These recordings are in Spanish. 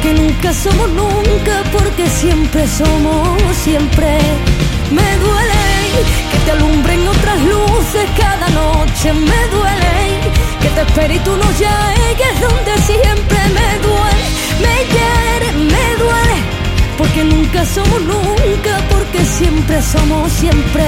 Porque nunca somos nunca, porque siempre somos siempre. Me duele que te alumbren otras luces cada noche, me duele que te espere y tú no llegues donde siempre me duele, me hiere, me duele. Porque nunca somos nunca, porque siempre somos siempre.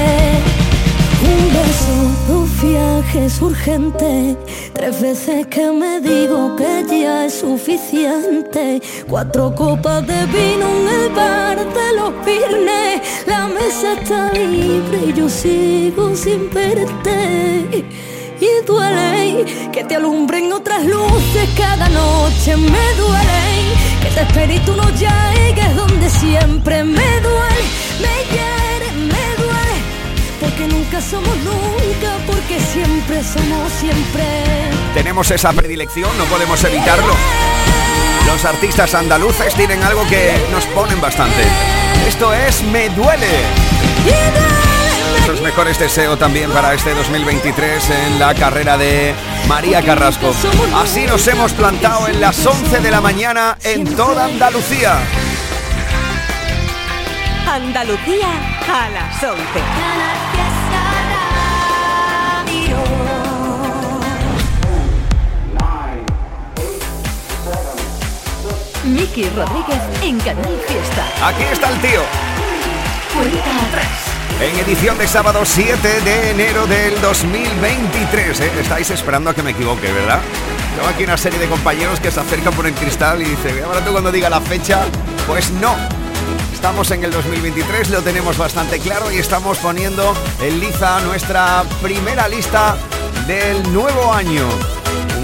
Un beso, dos viajes urgentes, tres veces que me digo que ya es suficiente. Cuatro copas de vino en el bar de los Pirnes, la mesa está libre y yo sigo sin verte. Y duele que te alumbren otras luces cada noche, me duele que te espere y tú no llegues donde siempre me duele, me nunca somos nunca, porque siempre somos siempre. Tenemos esa predilección, no podemos evitarlo. Los artistas andaluces tienen algo que nos ponen bastante. Esto es Me Duele. Nuestros mejores deseos también para este 2023 en la carrera de María Carrasco. Así nos hemos plantado en las 11 de la mañana en toda Andalucía. Andalucía a las 11. Miki Rodríguez en Canal Fiesta. Aquí está el tío. En edición de sábado 7 de enero del 2023. ¿eh? Estáis esperando a que me equivoque, ¿verdad? Tengo aquí una serie de compañeros que se acercan por el cristal y dicen, ahora tú cuando diga la fecha, pues no, Estamos en el 2023, lo tenemos bastante claro y estamos poniendo en liza nuestra primera lista del nuevo año.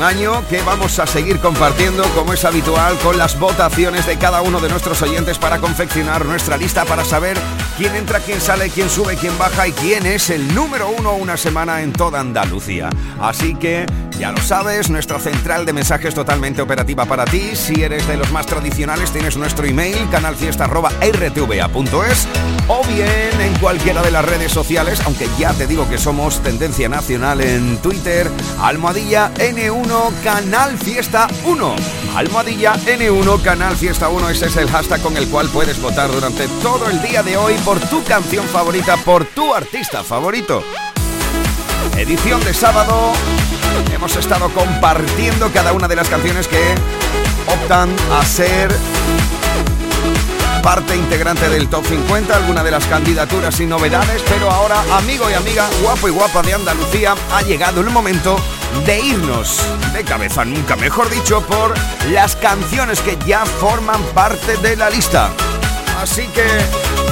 Año que vamos a seguir compartiendo como es habitual con las votaciones de cada uno de nuestros oyentes para confeccionar nuestra lista para saber quién entra, quién sale, quién sube, quién baja y quién es el número uno una semana en toda Andalucía. Así que ya lo sabes, nuestra central de mensajes totalmente operativa para ti. Si eres de los más tradicionales, tienes nuestro email canalfiesta.rtva.es o bien en cualquiera de las redes sociales, aunque ya te digo que somos tendencia nacional en Twitter, almohadilla N1 Canal Fiesta 1. Almohadilla N1 Canal Fiesta 1, ese es el hashtag con el cual puedes votar durante todo el día de hoy por tu canción favorita, por tu artista favorito. Edición de sábado Hemos estado compartiendo cada una de las canciones que optan a ser parte integrante del top 50, alguna de las candidaturas y novedades, pero ahora, amigo y amiga, guapo y guapa de Andalucía, ha llegado el momento de irnos de cabeza, nunca mejor dicho, por las canciones que ya forman parte de la lista. Así que,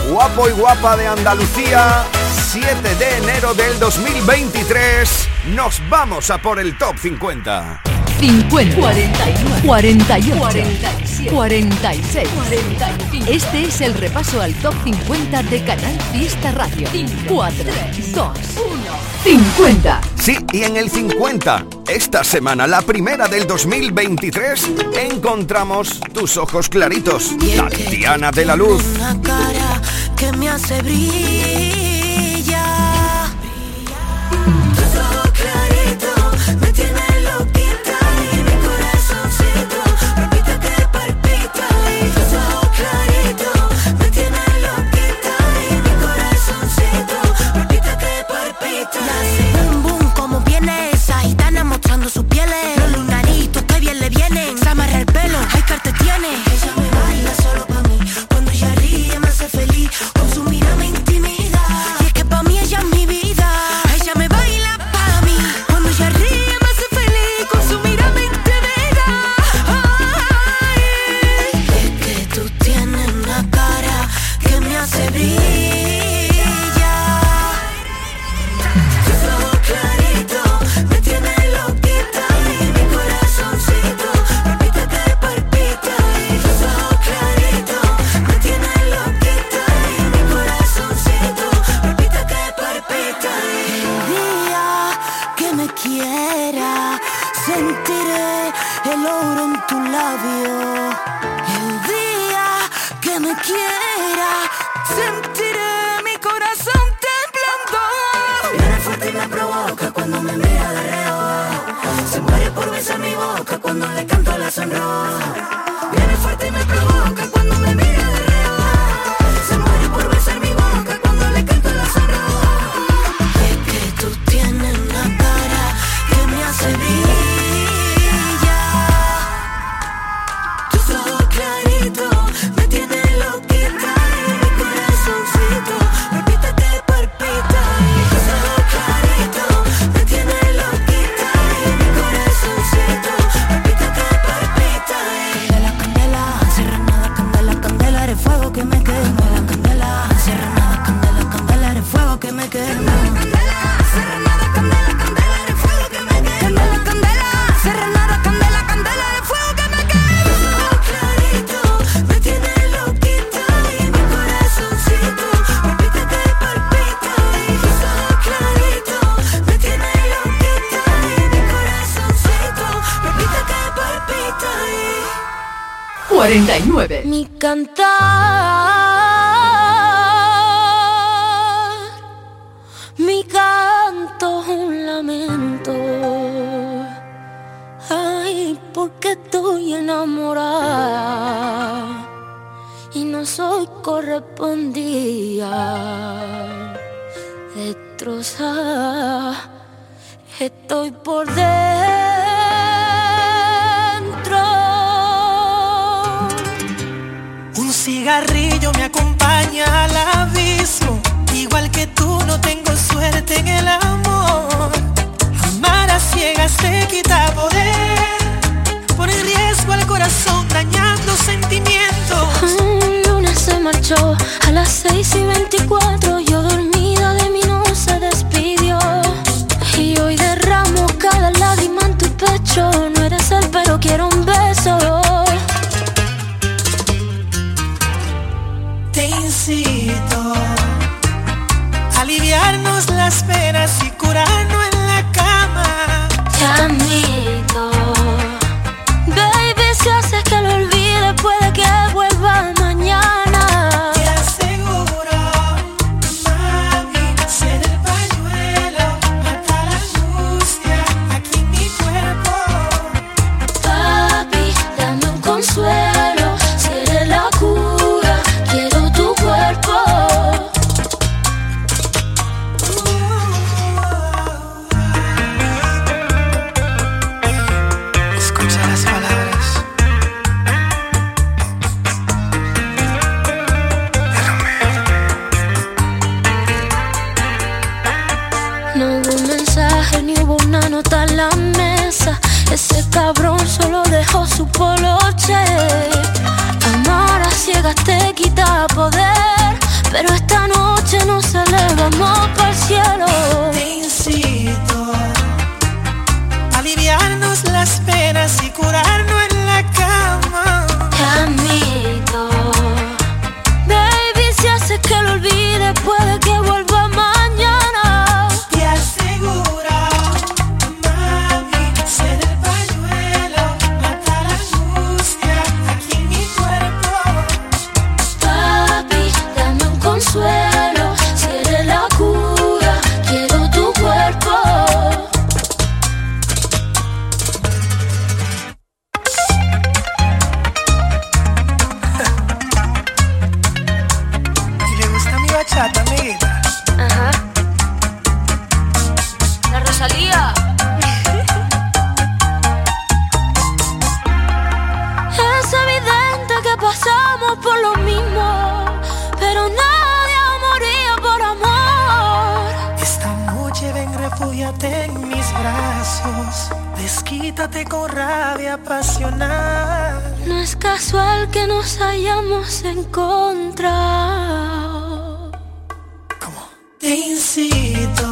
guapo y guapa de Andalucía, 7 de enero del 2023, nos vamos a por el top 50. 50, 41, 48, 47, 46, 45. Este es el repaso al top 50 de Canal Fiesta Radio. 4, 2, 1, 50. Sí, y en el 50, esta semana, la primera del 2023, encontramos tus ojos claritos, Tatiana de la Luz. Una cara que me hace brillar Mi cantar, mi canto un lamento. Ay, porque estoy enamorada y no soy correspondida. Destrozada, estoy por dentro. Cigarrillo me acompaña al abismo. Igual que tú no tengo suerte en el amor. Amar a ciegas te quita poder. Pone riesgo al corazón dañando sentimientos. Un lunes se marchó a las 6 Te incito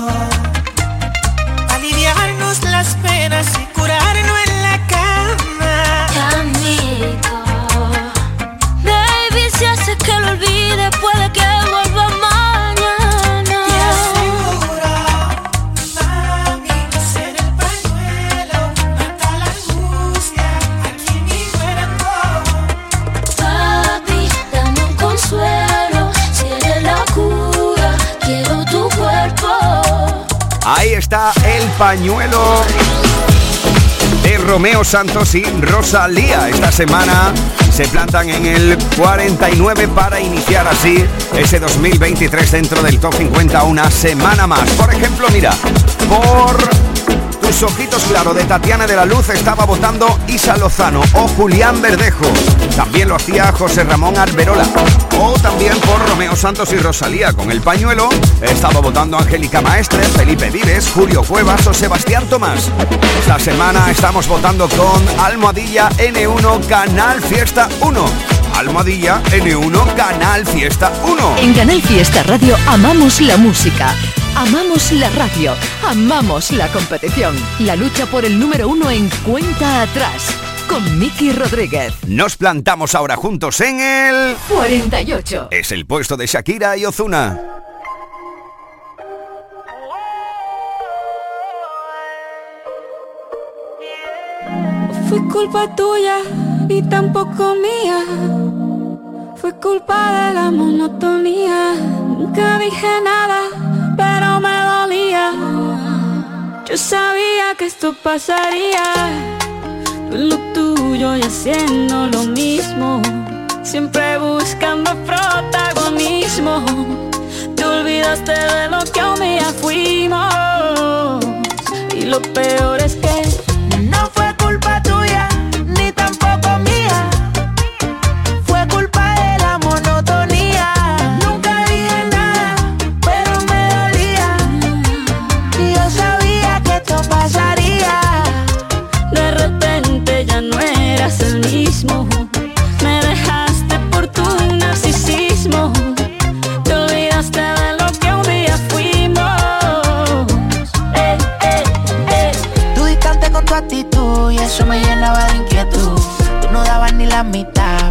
a aliviarnos las penas y curar. pañuelo de Romeo Santos y Rosalía. Esta semana se plantan en el 49 para iniciar así ese 2023 dentro del top 50 una semana más. Por ejemplo, mira, por tus ojitos claro de Tatiana de la Luz estaba votando Isa Lozano o Julián Verdejo. También lo hacía José Ramón Alberola. O también por Romeo Santos y Rosalía con el pañuelo. Estaba votando Angélica Maestre, Felipe Vives, Julio Cuevas o Sebastián Tomás. Esta semana estamos votando con Almohadilla N1 Canal Fiesta 1. Almohadilla N1 Canal Fiesta 1. En Canal Fiesta Radio amamos la música. Amamos la radio, amamos la competición, la lucha por el número uno en cuenta atrás, con Miki Rodríguez. Nos plantamos ahora juntos en el 48. Es el puesto de Shakira y Ozuna. Fue culpa tuya y tampoco mía. Fue culpa de la monotonía. Nunca dije nada pero me dolía. Yo sabía que esto pasaría. Tú lo tuyo y haciendo lo mismo. Siempre buscando protagonismo. Te olvidaste de lo que un día fuimos. Y lo peor es que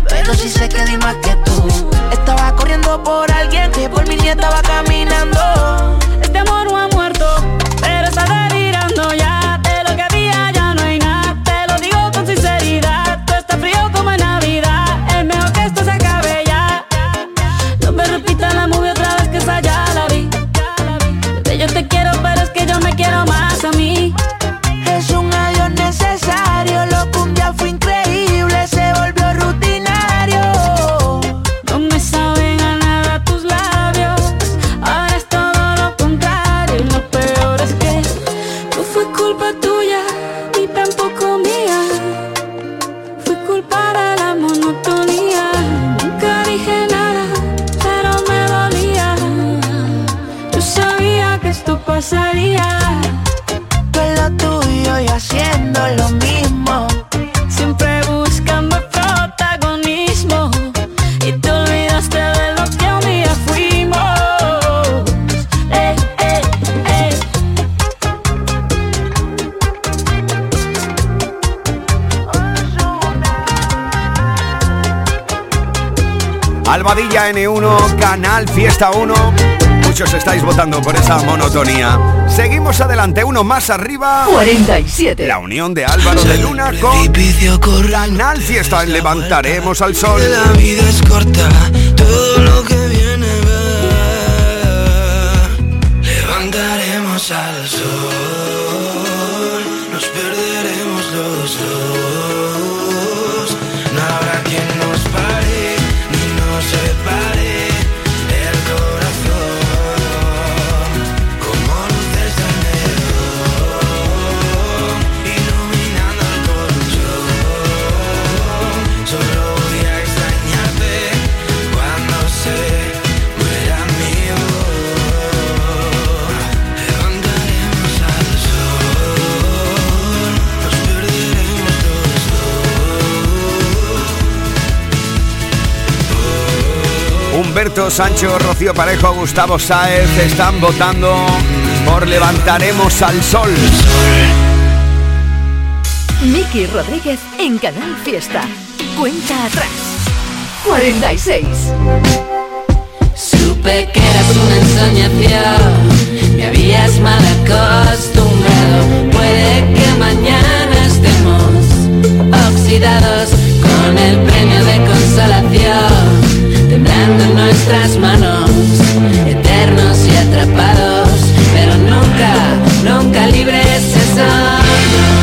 pero sí sé que di más que tú. Estaba corriendo por alguien que por mi nieta estaba caminando. N1, Canal Fiesta 1. Muchos estáis votando por esa monotonía. Seguimos adelante, uno más arriba. 47. La unión de Álvaro de Luna con Canal Fiesta. Levantaremos al sol. La vida es corta, todo lo que viene Levantaremos al sol, Humberto Sancho, Rocío Parejo, Gustavo Sáez están votando por Levantaremos al Sol. Miki Rodríguez en Canal Fiesta. Cuenta atrás. 46. Supe que eras una ensoñación, me habías mal acostumbrado. Puede que mañana estemos oxidados con el premio de consolación, en nuestras manos, eternos y atrapados, pero nunca, nunca libres sol.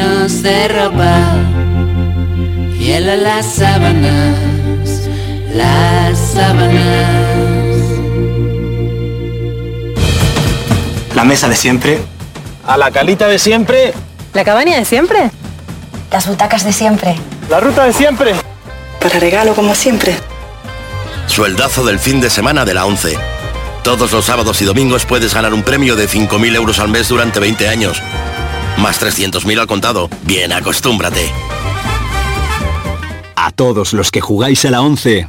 De ropa, hielo las sábanas, las sábanas. La mesa de siempre. A la calita de siempre. ¿La cabaña de siempre? Las butacas de siempre. La ruta de siempre. Para regalo como siempre. Sueldazo del fin de semana de la 11. Todos los sábados y domingos puedes ganar un premio de 5.000 euros al mes durante 20 años. Más 300.000 al contado. Bien, acostúmbrate. A todos los que jugáis a la 11,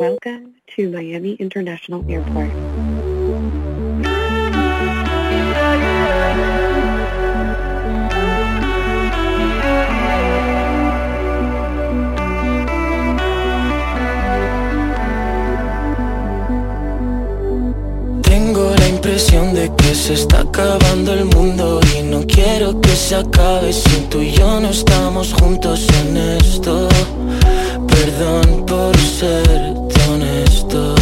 Welcome to Miami International Airport. Tengo la impresión de que se está acabando el mundo y no quiero que se acabe si tú y yo no estamos juntos en esto. Perdón por ser tan honesto.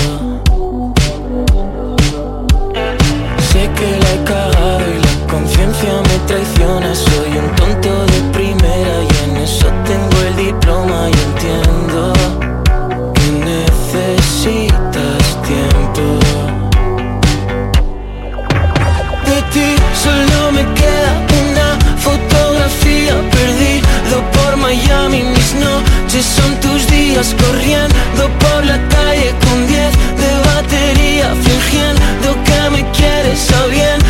Sé que la he cagado y la conciencia me traiciona. Soy un tonto de primera y en eso tengo el diploma y entiendo que necesitas tiempo. De ti solo me queda una fotografía perdido por Miami. Mis noches son tus corriendo por la calle con 10 de batería, fingiendo que me quieres, sabiendo que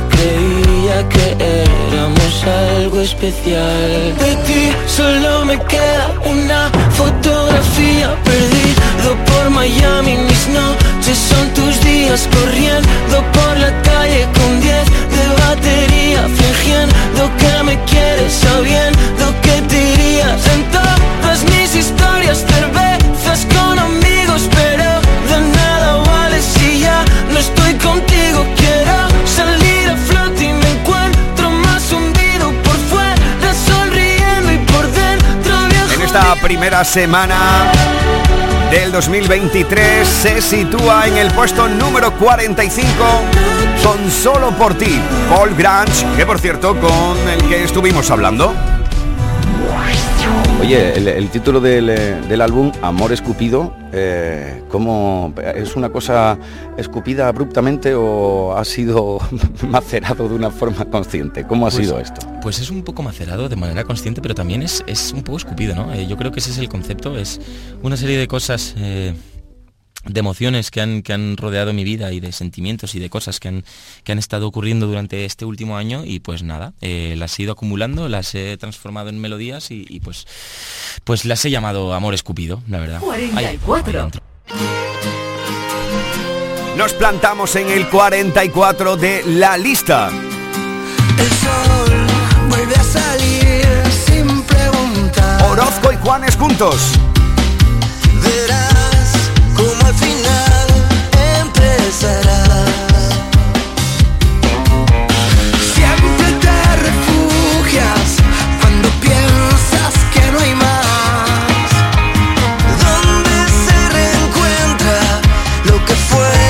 creía que éramos algo especial. De ti primera semana del 2023 se sitúa en el puesto número 45 con Solo por ti, Paul Grange, que por cierto con el que estuvimos hablando. Oye, el, el título del, eh, del álbum, Amor Escupido, eh, ¿cómo, ¿es una cosa escupida abruptamente o ha sido macerado de una forma consciente? ¿Cómo ha Pues- sido esto? Pues es un poco macerado de manera consciente, pero también es, es un poco escupido, ¿no? Eh, yo creo que ese es el concepto, es una serie de cosas, eh, de emociones que han, que han rodeado mi vida y de sentimientos y de cosas que han, que han estado ocurriendo durante este último año y pues nada, eh, las he ido acumulando, las he transformado en melodías y, y, pues, pues las he llamado Amor Escupido, la verdad. Ahí, 44. ahí dentro. Nos plantamos en el 44 de la lista. El sol vuelve a salir sin preguntar. Orozco y Juanes juntos. Verás como al final empezará. Siempre te refugias cuando piensas que no hay más. Donde se reencuentra lo que fue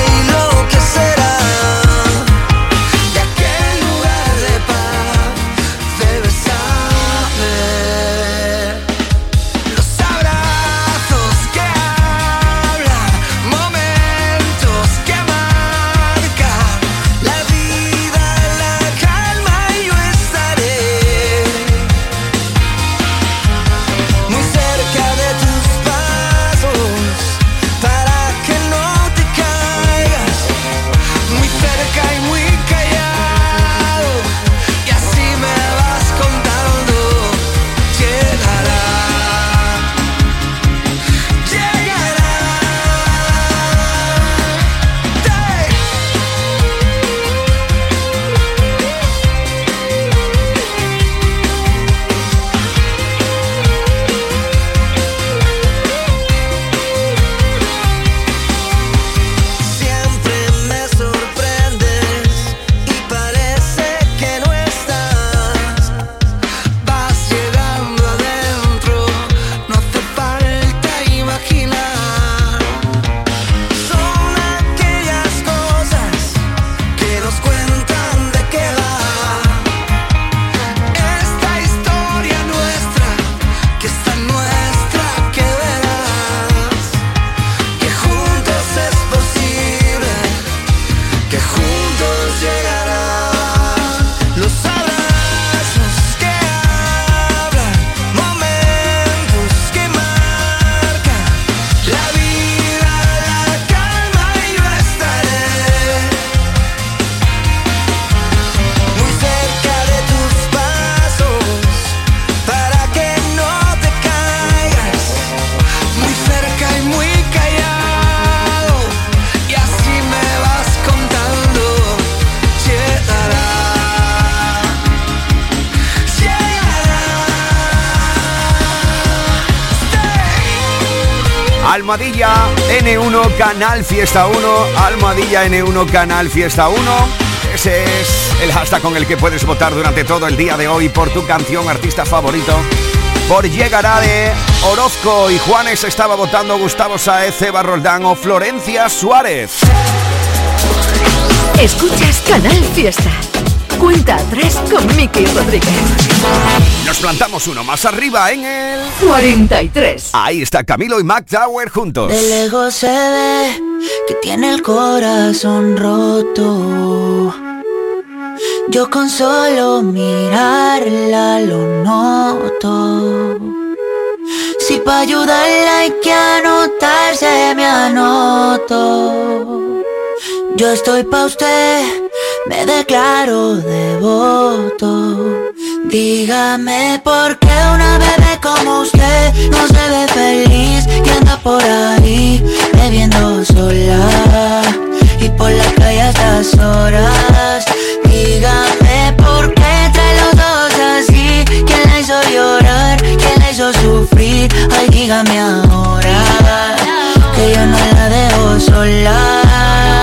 Almohadilla N1 Canal Fiesta 1. Almohadilla N1 Canal Fiesta 1. Ese es el hashtag con el que puedes votar durante todo el día de hoy por tu canción artista favorito. Por llegará de Orozco y Juanes estaba votando Gustavo Saez, Eva Roldán o Florencia Suárez. Escuchas Canal Fiesta. Cuenta atrás con Miki Rodríguez. Nos plantamos uno más arriba en el 43. Ahí está Camilo y Mac Tower juntos. De lejos se ve que tiene el corazón roto. Yo con solo mirarla lo noto. Si para ayudarla hay que anotarse, me anoto. Yo estoy pa' usted, me declaro devoto. Dígame por qué una bebé como usted no se ve feliz y anda por ahí bebiendo sola y por la calle a estas horas. Dígame por qué trae los dos así, quién la hizo llorar, quién la hizo sufrir. Ay, dígame ahora que yo no la dejo sola.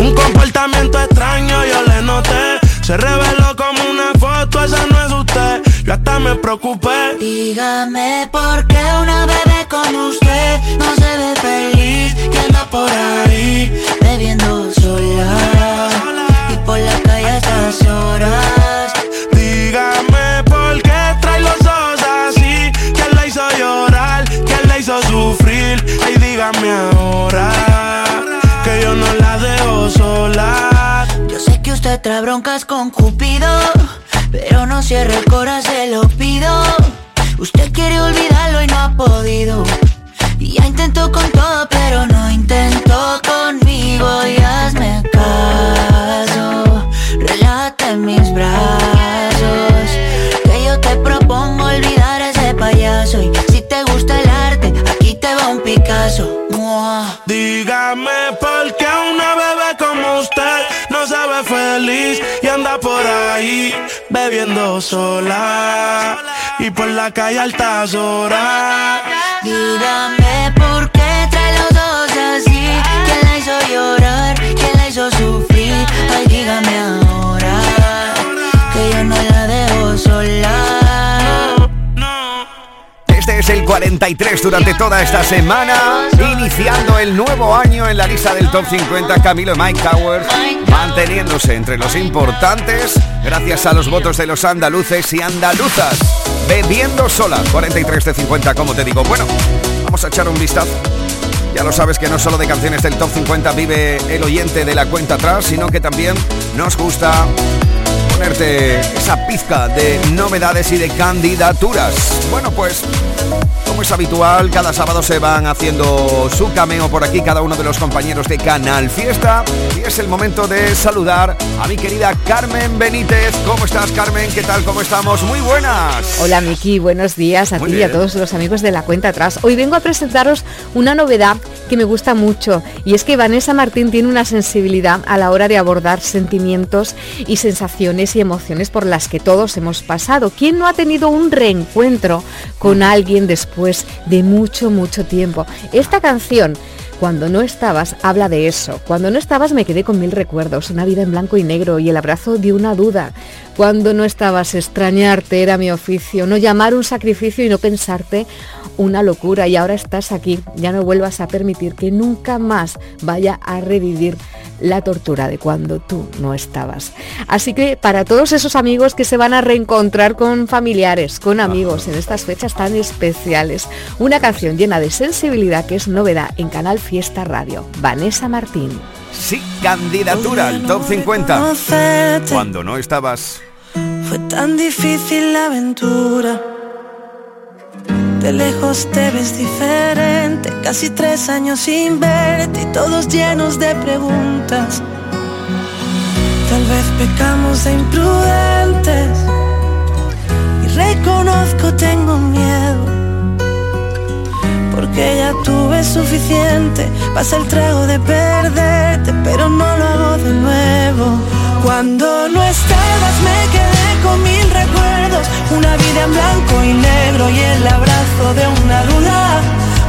Un comportamiento extraño yo le noté. Se reveló como una foto, esa no es usted. Yo hasta me preocupé. Dígame por qué una bebé como usted no se ve feliz y anda por ahí bebiendo sola y por la calle a estas horas. Dígame por qué trae los ojos así. ¿Quién la hizo llorar? ¿Quién la hizo sufrir? Ay, dígame ahora que yo no la dejo sola. Yo sé que usted trae broncas con Cupido, pero no cierre el corazón, se lo pido. Usted quiere olvidarlo y no ha podido. Y ya intentó con todo, pero no intentó conmigo. Y hazme caso, relájate en mis brazos. Que yo te propongo olvidar a ese payaso. Y si te gusta el arte, aquí te va un Picasso. Mua. Dígame bebiendo sola y por la calle altas horas. Dígame por qué trae los dos así. ¿Quién la hizo llorar? ¿Quién la hizo sufrir? Ay, dígame ahora que yo no la dejo sola. Este es el 43 durante toda esta semana, iniciando el nuevo año en la lista del Top 50 Camilo y Mike Towers, manteniéndose entre los importantes gracias a los votos de los andaluces y andaluzas. Bebiendo sola, 43 de 50, como te digo. Bueno, vamos a echar un vistazo. Ya lo sabes que no solo de canciones del Top 50 vive el oyente de la cuenta atrás, sino que también nos gusta ponerte esa pizca de novedades y de candidaturas. Bueno, pues Thank you. Como es habitual, cada sábado se van haciendo su cameo por aquí cada uno de los compañeros de Canal Fiesta y es el momento de saludar a mi querida Carmen Benítez. ¿Cómo estás, Carmen? ¿Qué tal? ¿Cómo estamos? Muy buenas. Hola Miki, buenos días a ti y a todos los amigos de la cuenta atrás. Hoy vengo a presentaros una novedad que me gusta mucho y es que Vanessa Martín tiene una sensibilidad a la hora de abordar sentimientos y sensaciones y emociones por las que todos hemos pasado. ¿Quién no ha tenido un reencuentro con alguien después de mucho, mucho tiempo? Esta canción cuando no estabas, habla de eso. Cuando no estabas me quedé con mil recuerdos, una vida en blanco y negro y el abrazo de una duda. Cuando no estabas, extrañarte era mi oficio, no llamar un sacrificio y no pensarte una locura. Y ahora estás aquí, ya no vuelvas a permitir que nunca más vaya a revivir la tortura de cuando tú no estabas. Así que para todos esos amigos que se van a reencontrar con familiares, con amigos en estas fechas tan especiales, una canción llena de sensibilidad que es novedad en Canal Fiesta Radio. Vanessa Martín. Sí, candidatura al Top 50. Conocerte. Cuando no estabas. Fue tan difícil la aventura. De lejos te ves diferente, casi tres años sin verte y todos llenos de preguntas. Tal vez pecamos de imprudentes y reconozco tengo miedo. Porque ya tuve suficiente, pasa el trago de perderte, pero no lo hago de nuevo. Cuando no estabas me una vida en blanco y negro y el abrazo de una duda.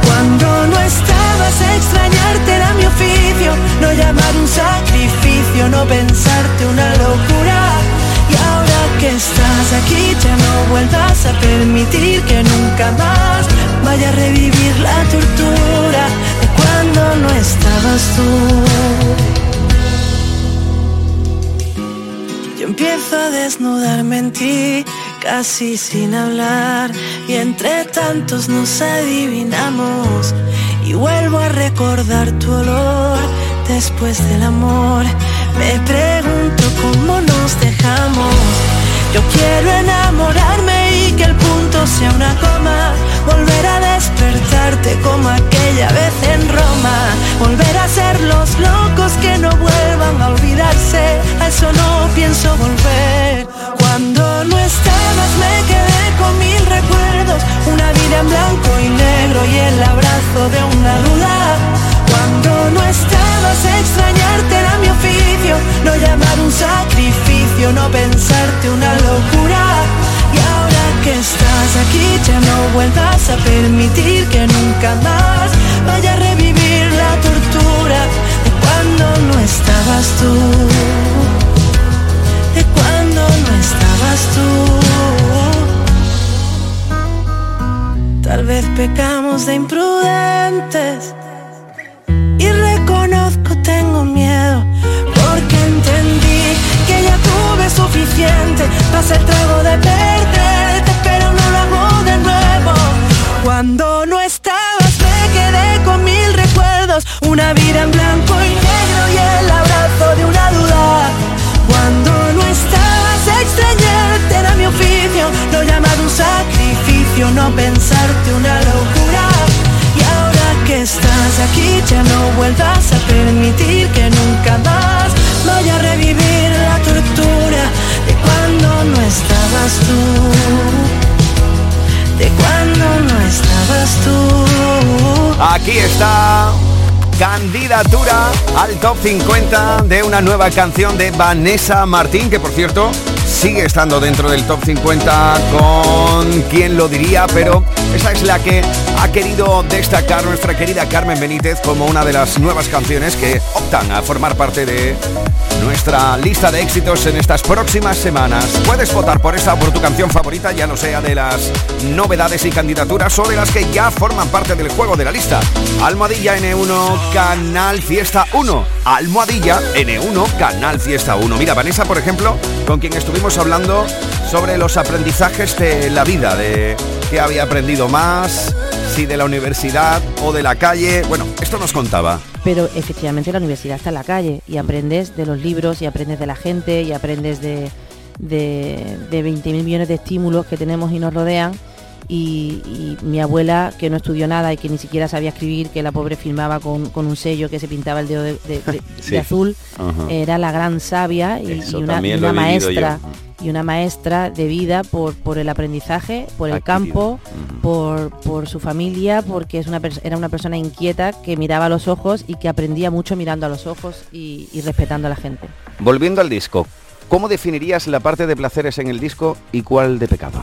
Cuando no estabas extrañarte era mi oficio, no llamar un sacrificio, no pensarte una locura. Y ahora que estás aquí ya no vuelvas a permitir que nunca más vaya a revivir la tortura de cuando no estabas tú. Yo empiezo a desnudarme en ti casi sin hablar, y entre tantos nos adivinamos. Y vuelvo a recordar tu olor después del amor. Me pregunto cómo nos dejamos. Yo quiero enamorarme y que el punto sea una coma. Volver a despertarte como aquella vez en Roma. Volver a ser los locos que no vuelvan a olvidarse. A eso no pienso volver. Cuando no estabas me quedé con mil recuerdos. Una vida en blanco y negro y el abrazo de una duda. Cuando no estabas extrañarte era mi oficio. No llamar un sacrificio, no pensarte una locura. Y ahora que estás aquí ya no vuelvas a permitir que nunca más vaya a revivir la tortura de cuando no estabas tú. De cuando no estabas tú. Tal vez pecamos de imprudentes y reconozco tengo miedo porque entendí que ya tuve suficiente tras el trago de perderte pero no lo hago de nuevo cuando no estabas me quedé con mil recuerdos una vida en blanco aquí ya no vuelvas a permitir que nunca más vaya a revivir la tortura de cuando no estabas tú. De cuando no estabas tú. Aquí está candidatura al top 50 de una nueva canción de Vanessa Martín, que por cierto sigue estando dentro del top 50 con quien lo diría, pero esa es la que ha querido destacar nuestra querida Carmen Benítez como una de las nuevas canciones que optan a formar parte de nuestra lista de éxitos en estas próximas semanas. Puedes votar por esta o por tu canción favorita, ya no sea de las novedades y candidaturas o de las que ya forman parte del juego de la lista. Almohadilla N1, Canal Fiesta 1. Almohadilla N1, Canal Fiesta 1. Mira, Vanessa, por ejemplo, con quien estuvimos hablando sobre los aprendizajes de la vida, de qué había aprendido más, si de la universidad o de la calle. Bueno, esto nos contaba. Pero efectivamente la universidad está en la calle y aprendes de los libros y aprendes de la gente y aprendes de, de, de 20.000 millones de estímulos que tenemos y nos rodean. Y, y mi abuela, que no estudió nada y que ni siquiera sabía escribir, que la pobre filmaba con, con un sello que se pintaba el dedo de, de- de- Sí. de azul, era la gran sabia y, una, y maestra yo. y una maestra de vida por, por el aprendizaje, por el Adquirido. campo, por, por su familia, porque es una era una persona inquieta que miraba a los ojos y que aprendía mucho mirando a los ojos y, y respetando a la gente. Volviendo al disco, ¿cómo definirías la parte de placeres en el disco y cuál de pecado?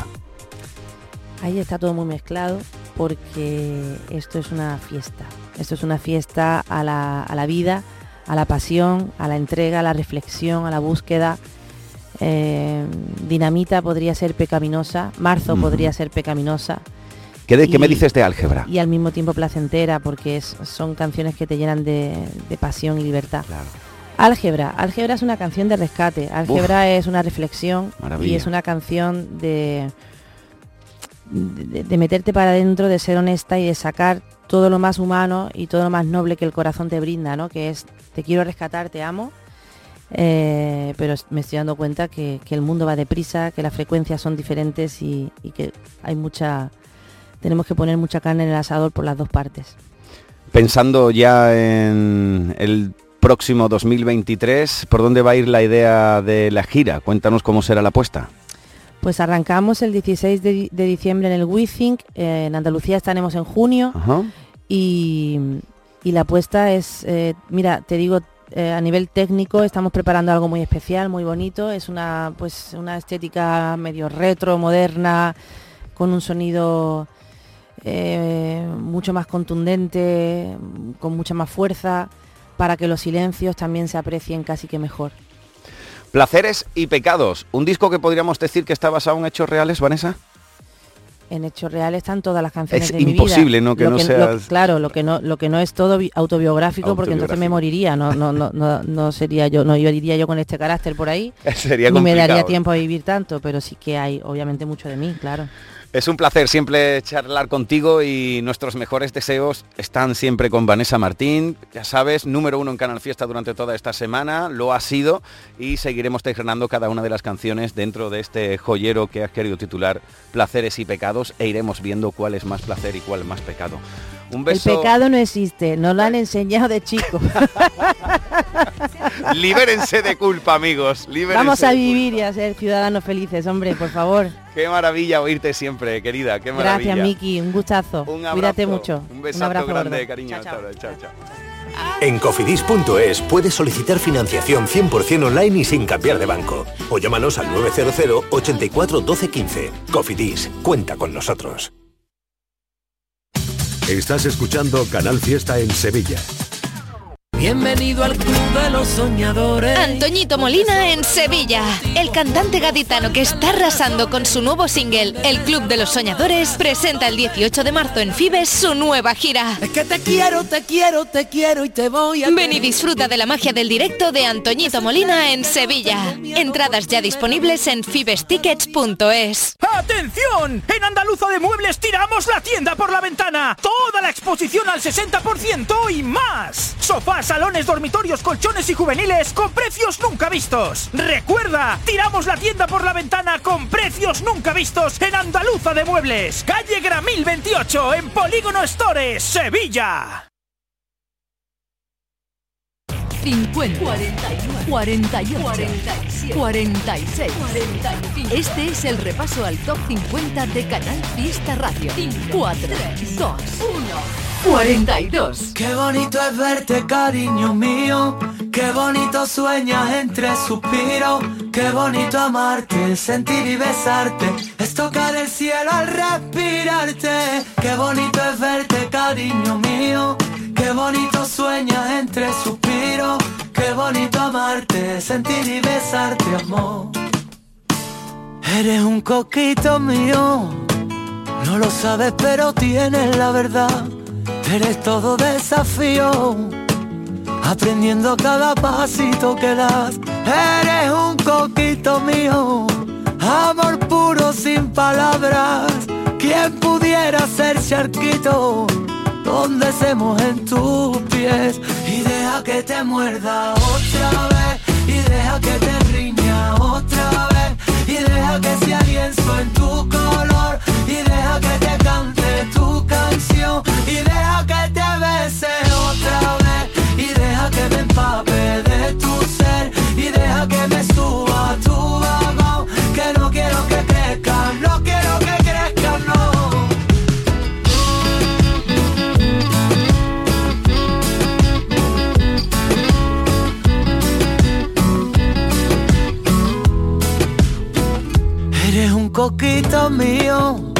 Ahí está todo muy mezclado porque esto es una fiesta. Esto es una fiesta a la, a la vida, a la pasión, a la entrega, a la reflexión, a la búsqueda. Eh, Dinamita podría ser pecaminosa, Marzo podría ser pecaminosa. ¿Qué, de- qué me dices de álgebra? Y al mismo tiempo placentera porque es- son canciones que te llenan de, de pasión y libertad. Álgebra. Álgebra es una canción de rescate. Álgebra es una reflexión y es una canción de, de, meterte para adentro, de ser honesta y de sacar todo lo más humano y todo lo más noble que el corazón te brinda, ¿no? Que es te quiero rescatar, te amo. eh, pero me estoy dando cuenta que, que el mundo va deprisa, que las frecuencias son diferentes y, y que hay mucha tenemos que poner mucha carne en el asador por las dos partes. Pensando ya en el próximo 2023, ¿por dónde va a ir la idea de la gira? Cuéntanos cómo será la apuesta. Pues arrancamos el 16 de, di- de diciembre en el WeThink, eh, en Andalucía estaremos en junio Ajá. y, y la apuesta es, eh, mira, te digo, eh, a nivel técnico estamos preparando algo muy especial, muy bonito, es una, pues, una estética medio retro, moderna, con un sonido eh, mucho más contundente, con mucha más fuerza, para que los silencios también se aprecien casi que mejor. Placeres y pecados. Un disco que podríamos decir que está basado en hechos reales, Vanessa. en hechos reales están todas las canciones Es de mi vida. imposible, ¿no? Que Lo no seas- claro, lo que no, lo que no es todo bi- autobiográfico, porque entonces me moriría, no, no, no, no, no sería yo, no iría yo con este carácter por ahí. Sería ni me daría tiempo a vivir tanto, pero sí que hay obviamente mucho de mí, claro. Es un placer siempre charlar contigo y nuestros mejores deseos están siempre con Vanessa Martín. Ya sabes, número uno en Canal Fiesta durante toda esta semana, lo ha sido y seguiremos desgranando cada una de las canciones dentro de este joyero que has querido titular Placeres y Pecados e iremos viendo cuál es más placer y cuál más pecado. Un beso. El pecado no existe, nos lo han enseñado de chico. Libérense de culpa, amigos. Libérense Vamos a vivir y a ser ciudadanos felices, hombre, por favor. Qué maravilla oírte siempre, querida. Qué maravilla. Gracias, Miki, un gustazo. Un abrazo, Cuídate mucho. Un besazo abrazo grande, gordo. cariño. Chao, chao, chao. En cofidis.es puedes solicitar financiación 100% online y sin cambiar de banco. O llámanos al 900 84 12 15. Cofidis, cuenta con nosotros. Estás escuchando Canal Fiesta en Sevilla. Bienvenido al Club de los Soñadores. Antoñito Molina en Sevilla. El cantante gaditano que está arrasando con su nuevo single, El Club de los Soñadores, presenta el 18 de marzo en Fibes su nueva gira. Es que te quiero, te quiero, te quiero y te voy a... Ven y disfruta de la magia del directo de Antoñito Molina en Sevilla. Entradas ya disponibles en fibestickets.es. ¡Atención! En Andaluza de Muebles tiramos la tienda por la ventana. Toda la exposición al 60% y más. Sofás, salones, dormitorios, colchones y juveniles con precios nunca vistos. Recuerda, tiramos la tienda por la ventana con precios nunca vistos en Andaluza de Muebles. Calle Gramil 28 en Polígono Stores, Sevilla. 50, 41, 48, 47, 46, 45. Este es el repaso al top 50 de Canal Fiesta Radio. 4, 2, 1, 42. Qué bonito es verte, cariño mío. Qué bonito sueñas entre suspiros. Qué bonito amarte, sentir y besarte. Es tocar el cielo al respirarte. Qué bonito es verte, cariño mío. Qué bonito sueñas entre suspiros. Qué bonito amarte, sentir y besarte, amor. Eres un coquito mío. No lo sabes, pero tienes la verdad. Eres todo desafío, aprendiendo cada pasito que das. Eres un coquito mío, amor puro sin palabras. ¿Quién pudiera ser charquito? Donde se mojen tus pies y deja que te muerda otra vez y deja que te riña otra vez y deja que sea lienzo en tu color y deja que te cante y deja que te bese otra vez y deja que me empape de tu ser y deja que me suba tu vagón que no quiero que crezca, no quiero que crezca, no. Eres un coquito mío,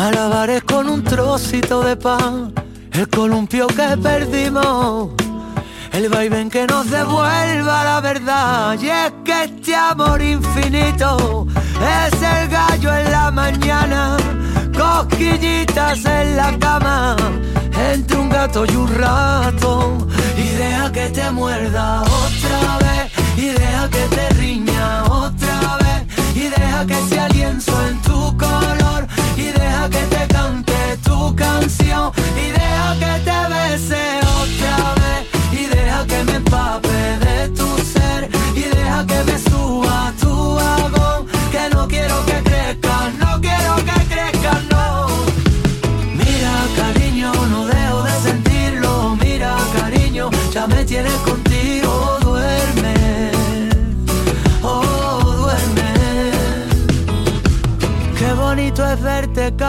malabares con un trocito de pan, el columpio que perdimos, el vaivén que nos devuelva la verdad. Y es que este amor infinito es el gallo en la mañana, cosquillitas en la cama, entre un gato y un ratón. Y deja que te muerda otra vez, y deja que te riña otra vez y deja que sea lienzo en tu y que te cante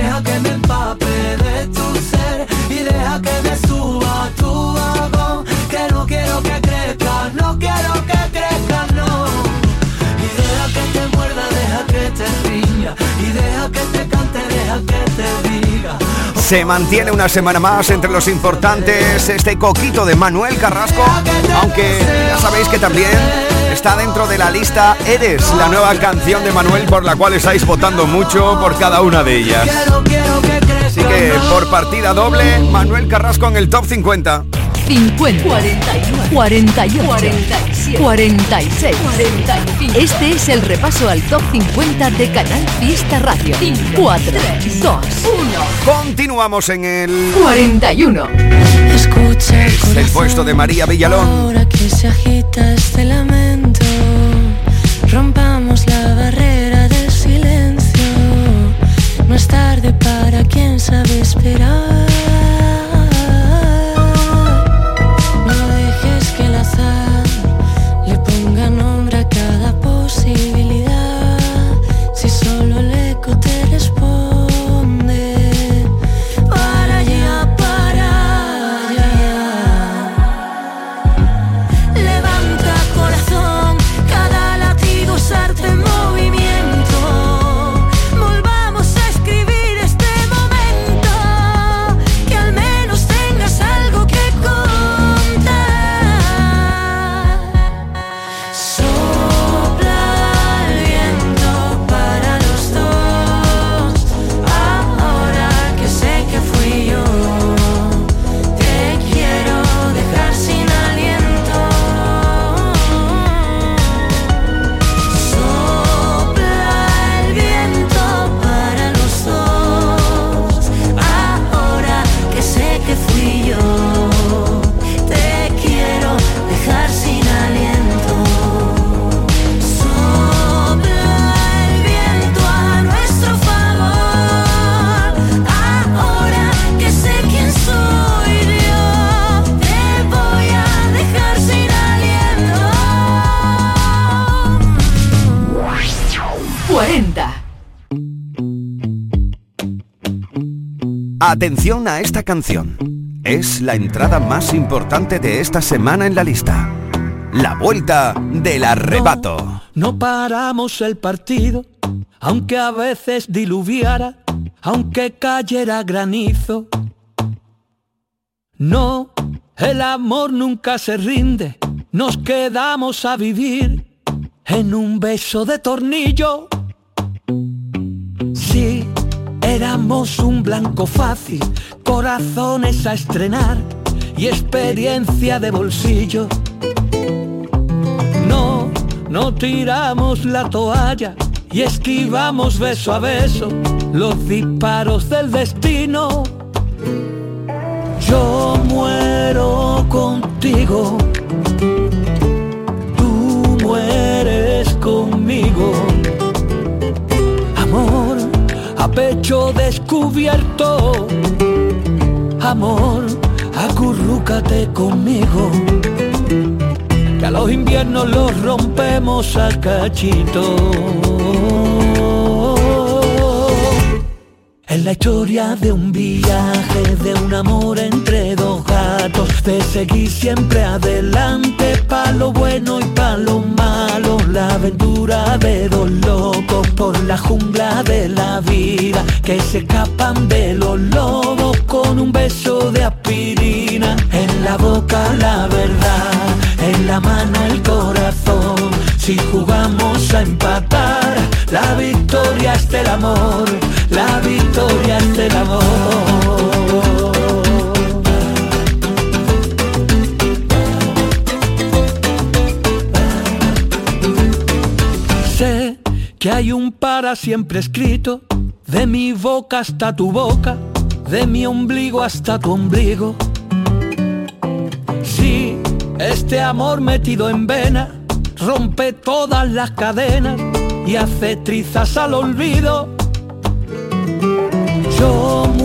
Deja que me empape de tu ser y deja que me suba tu vagón. Que no quiero que crezca, no quiero que deja que te y deja que te cante, deja que te diga. Se mantiene una semana más entre los importantes este coquito de Manuel Carrasco, aunque ya sabéis que también está dentro de la lista Eres, la nueva canción de Manuel por la cual estáis votando mucho por cada una de ellas. Así que por partida doble, Manuel Carrasco en el top 50. 50, 41, 41, 47, 46, 45. Este es el repaso al top 50 de Canal Fiesta Radio. 4, 3, 2, 1. Continuamos en el 41. Escucha Es el puesto de María Villalón. Ahora que se agita este lamento, rompamos la A esta canción. Es la entrada más importante de esta semana en la lista. La vuelta del arrebato. No paramos el partido, aunque a veces diluviara, aunque cayera granizo. No, el amor nunca se rinde, nos quedamos a vivir en un beso de tornillo. Éramos un blanco fácil, corazones a estrenar y experiencia de bolsillo. No, no tiramos la toalla y esquivamos beso a beso los disparos del destino. Yo muero contigo, tú mueres conmigo. A pecho descubierto, amor, acurrúcate conmigo que a los inviernos los rompemos a cachito. Es la historia de un viaje, de un amor entre dos gatos, de seguir siempre adelante, pa' lo bueno y pa' lo malo, la aventura de dos locos por la jungla de la vida, que se escapan de los lobos con un beso de aspirina, en la boca la verdad, en la mano el corazón, si jugamos a empatar, la victoria es del amor, la victoria es del amor. Sé que hay un para siempre escrito, de mi boca hasta tu boca, de mi ombligo hasta tu ombligo. Sí, este amor metido en vena rompe todas las cadenas y hace trizas al olvido.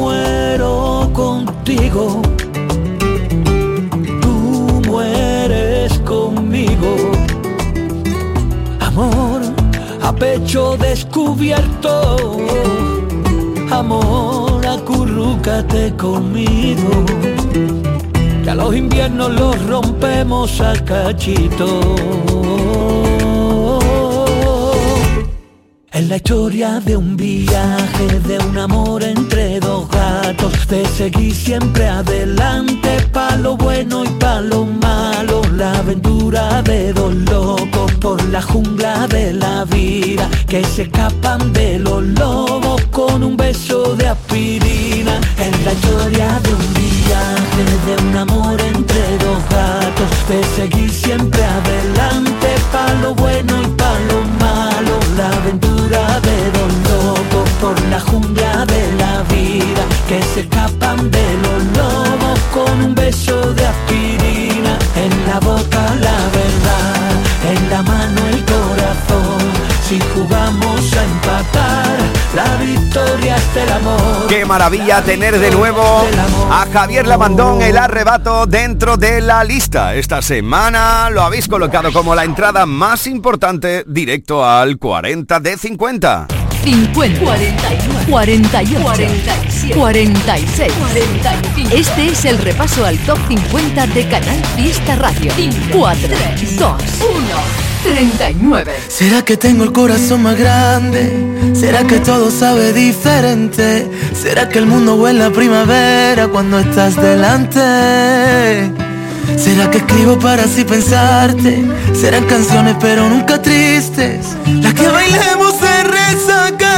Muero contigo, tú mueres conmigo. Amor a pecho descubierto, amor acurrúcate conmigo. Que a los inviernos los rompemos a cachito. Es la historia de un viaje, de un amor entre dos gatos, de seguir siempre adelante, pa' lo bueno y pa' lo malo, la aventura de dos locos por la jungla de la vida, que se escapan de los lobos con un beso de aspirina. Es la historia de un viaje, de un amor entre dos gatos, de seguir siempre adelante, pa' lo bueno y pa' lo malo, la aventura por la jungla de la vida, que se escapan de los lobos con un beso de aspirina, en la boca la verdad, en la mano el corazón, si jugamos a empatar, la victoria es del amor. Qué maravilla tener de nuevo a Javier Lamandón el arrebato dentro de la lista. Esta semana lo habéis colocado como la entrada más importante directo al 40 de 50. 50, 41, 48, 47, 46, 45. Este es el repaso al top 50 de Canal Fiesta Radio. 4, 2, 1, 39. ¿Será que tengo el corazón más grande? ¿Será que todo sabe diferente? ¿Será que el mundo huele a primavera cuando estás delante? ¿Será que escribo para así pensarte? Serán canciones pero nunca tristes Las que bailemos se resaca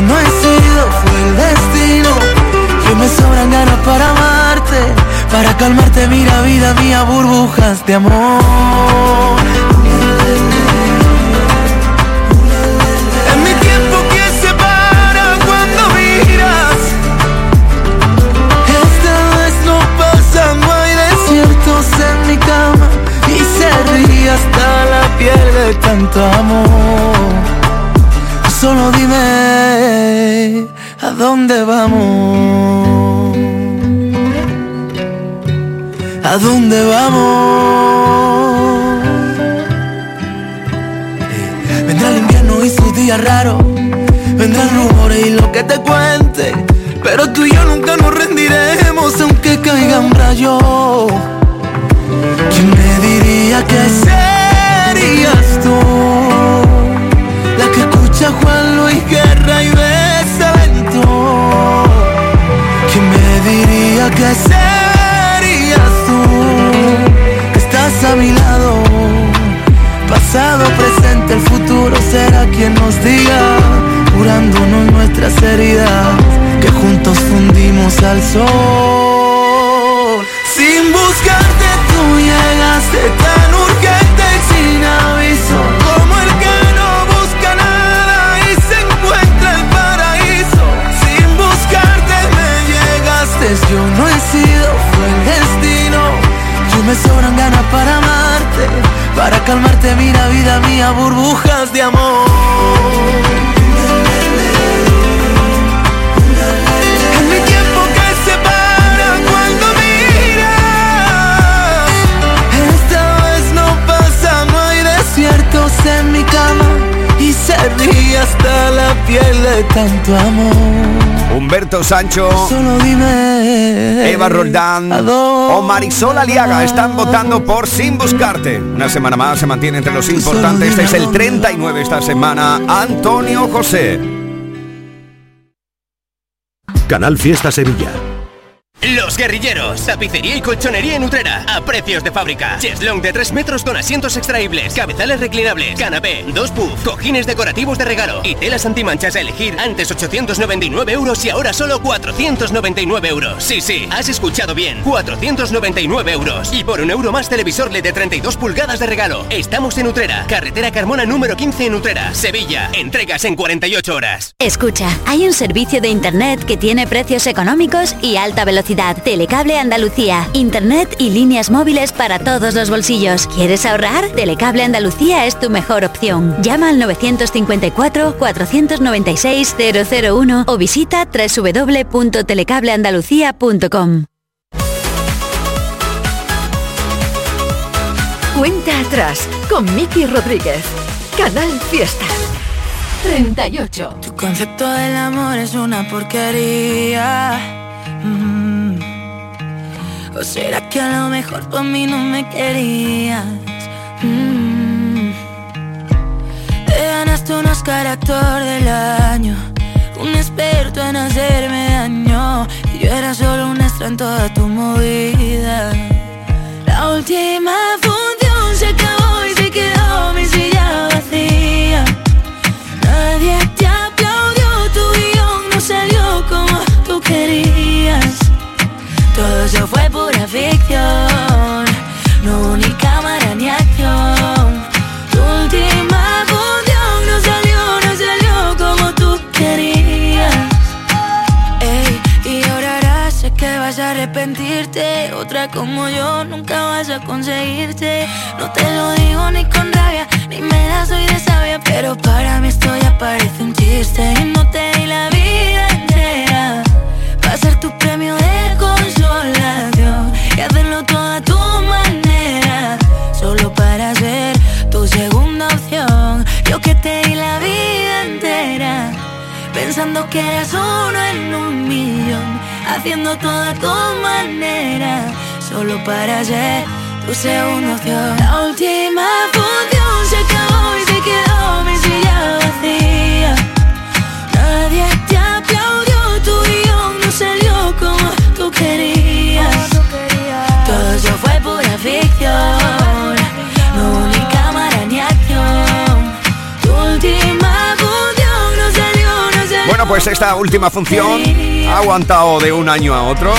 no he sido, fue el destino. Que me sobran ganas para amarte Para calmarte, mira vida mía, burbujas de amor. En mi tiempo que se para cuando miras Esta vez no pasa, no hay desiertos en mi cama Y se ríe hasta la piel de tanto amor Solo dime a dónde vamos ¿A dónde vamos? Vendrá el invierno y sus días raros Vendrán rumores y lo que te cuente Pero tú y yo nunca nos rendiremos aunque caigan rayos ¿Quién me diría que serías tú? Juan Luis Guerra y lento ¿Quién me diría que serías tú? Que estás a mi lado Pasado, presente, el futuro será quien nos diga Curándonos nuestras heridas Que juntos fundimos al sol Sin buscarte tú llegaste tan yo no he sido, fue el destino. Yo me sobran ganas para amarte Para calmarte, mira vida mía, burbujas de amor se ríe hasta la piel de tanto amor Humberto Sancho, Solo dime Eva Roldán o Marisol Aliaga están votando por Sin Buscarte. Una semana más se mantiene entre los importantes. Este es el 39 esta semana. Antonio José. Canal Fiesta Sevilla. Guerrilleros, tapicería y colchonería en Utrera, a precios de fábrica. Cheslong de 3 metros con asientos extraíbles, cabezales reclinables, canapé, dos puff, cojines decorativos de regalo y telas antimanchas a elegir. Antes 899 euros y ahora solo 499 euros. Sí, sí, has escuchado bien, 499 euros. Y por un euro más televisor LED de 32 pulgadas de regalo. Estamos en Utrera, carretera Carmona número 15 en Utrera, Sevilla. Entregas en 48 horas. Escucha, hay un servicio de Internet que tiene precios económicos y alta velocidad. Telecable Andalucía. Internet y líneas móviles para todos los bolsillos. ¿Quieres ahorrar? Telecable Andalucía es tu mejor opción. Llama al 954 496 001 o visita www.telecableandalucía.com. Cuenta atrás con Miki Rodríguez. Canal Fiesta. 38. Tu concepto del amor es una porquería. Mm. ¿O será que a lo mejor tú a mí no me querías? Mm. Te ganaste un Oscar actor del año. Un experto en hacerme daño. Y yo era solo un extra en toda tu movida. La última función se acabó y se quedó mi silla vacía. Nadie te aplaudió, tu guion no salió como tú querías. Todo eso arrepentirte. Otra como yo nunca vas a conseguirte. No te lo digo ni con rabia, ni me la soy de sabia. Pero para mí esto ya parece un chiste. Y no te di la vida entera. Va a ser tu premio de consolación. Y hacerlo todo a tu manera. Solo para ser tu segunda opción. Yo que te di la vida entera. Pensando que eras uno en un millón Haciendo todo a tu manera Solo para ser tu segunda opción La última función pues esta última función ha aguantado de un año a otro.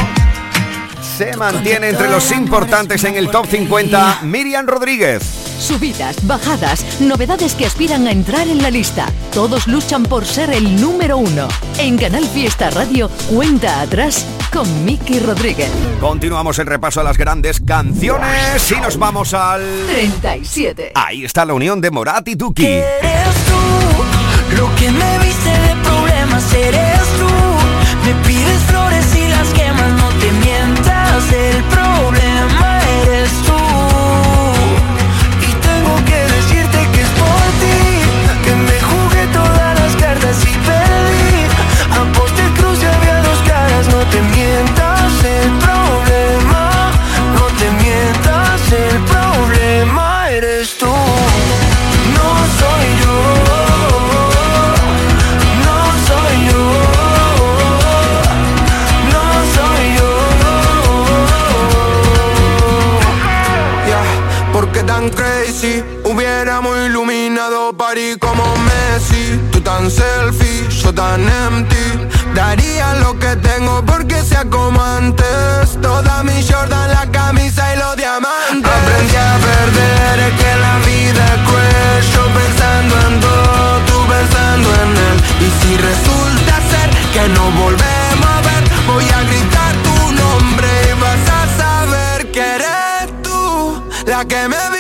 Se mantiene entre los importantes en el top 50 Miriam Rodríguez. Subidas, bajadas, novedades que aspiran a entrar en la lista. Todos luchan por ser el número uno. En Canal Fiesta Radio, cuenta atrás con Miki Rodríguez. Continuamos el repaso a las grandes canciones y nos vamos al 37. Ahí está la unión de Morat y Tuki. Eres tú lo que me viste de problemas, eres tú. Me pides flores y las quemas, no te mientas. Tan selfie, yo tan empty. Daría lo que tengo porque sea como antes. Toda mi Jordan, la camisa y los diamantes. Aprendí a perder, que la vida es cruel. Yo pensando en todo, tú pensando en él. Y si resulta ser que no volvemos a ver Voy a gritar tu nombre y vas a saber que eres tú La que me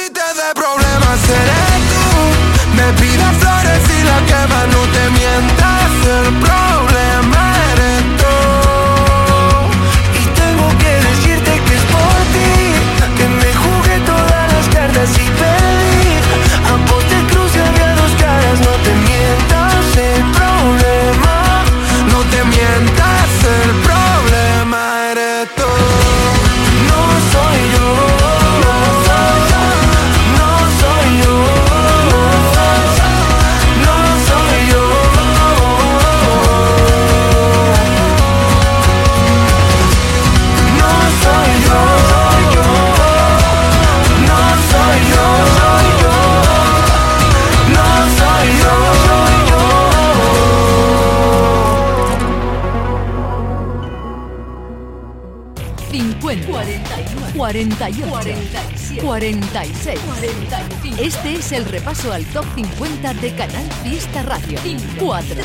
46, 45. Este es el repaso al top 50 de Canal Fiesta Radio. 4,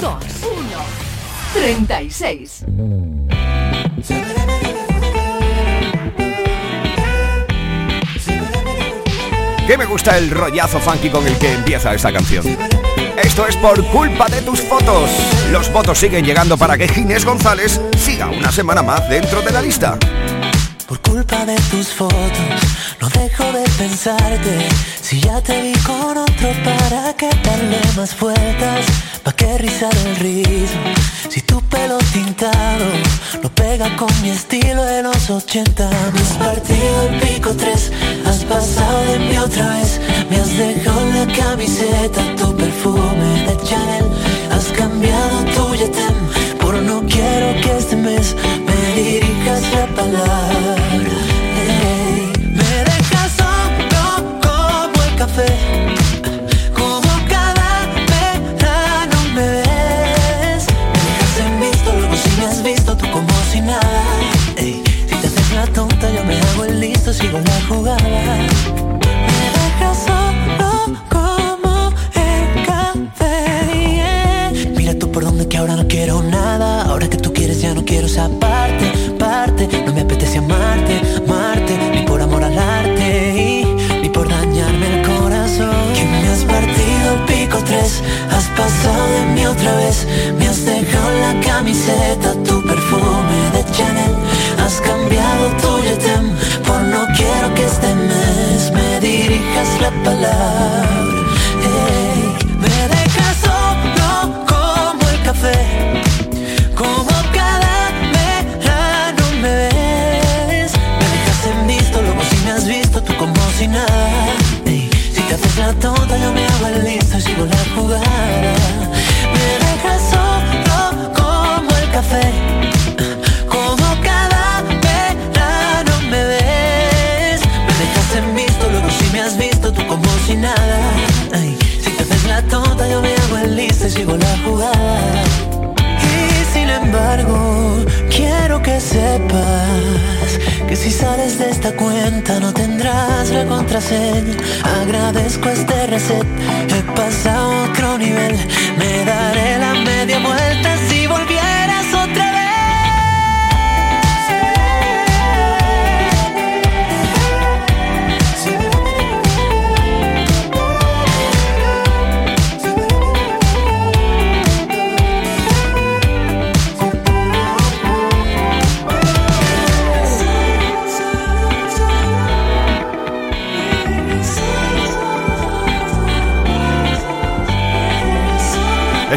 2, 1, 36. Que me gusta el rollazo funky con el que empieza esta canción. Esto es por culpa de tus fotos. Los votos siguen llegando para que Ginés González siga una semana más dentro de la lista. Culpa de tus fotos, no dejo de pensarte. Si ya te vi con otro, ¿para qué darle más vueltas? ¿Pa' qué rizar el rizo? Si tu pelo tintado no pega con mi estilo de los 80. Me has partido el pico 3, has pasado de mí otra vez. Me has dejado la camiseta, tu perfume de Chanel. Has cambiado tu yetem por no quiero que este mes dirijas la palabra.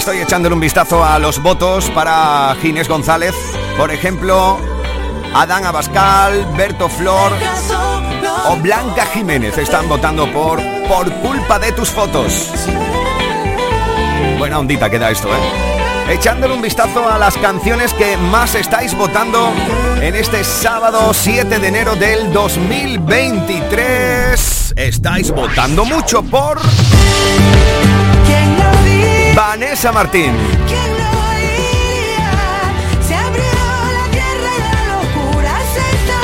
Estoy echándole un vistazo a los votos para Ginés González. Por ejemplo, Adán Abascal, Berto Flor o Blanca Jiménez están votando por Por culpa de tus fotos. Buena ondita queda esto, ¿eh? Echándole un vistazo a las canciones que más estáis votando en este sábado 7 de enero del 2023. Estáis votando mucho por... Vanessa Martín.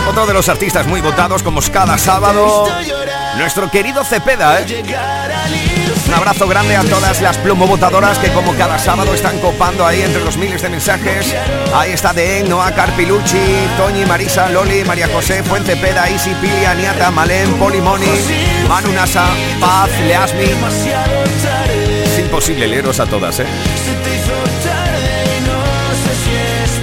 Otro de los artistas muy votados como cada sábado, nuestro querido Cepeda. ¿eh? Un abrazo grande a todas las votadoras que como cada sábado están copando ahí entre los miles de mensajes. Ahí está Den, Noah Carpilucci, Toñi, Marisa, Loli, María José, Fuente Peda, Isi, Pili, Aniata, Malén, Polimoni, Manu Nasa, Paz, Leasmi. Imposible leeros a todas, ¿eh?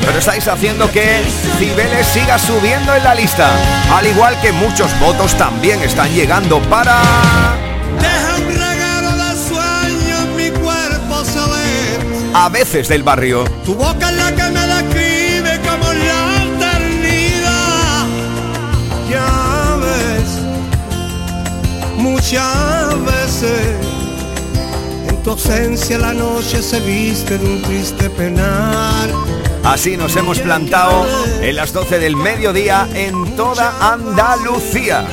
Pero estáis haciendo que Cibeles siga subiendo en la lista. Al igual que muchos votos también están llegando para... Deja un regalo de sueño en mi cuerpo saber. A veces del barrio. Tu boca es la que me describe como la eternidad. Ya ves, muchas veces tu ausencia la noche se viste de un triste penar. Así nos hemos plantado en las 12 del mediodía en toda Andalucía.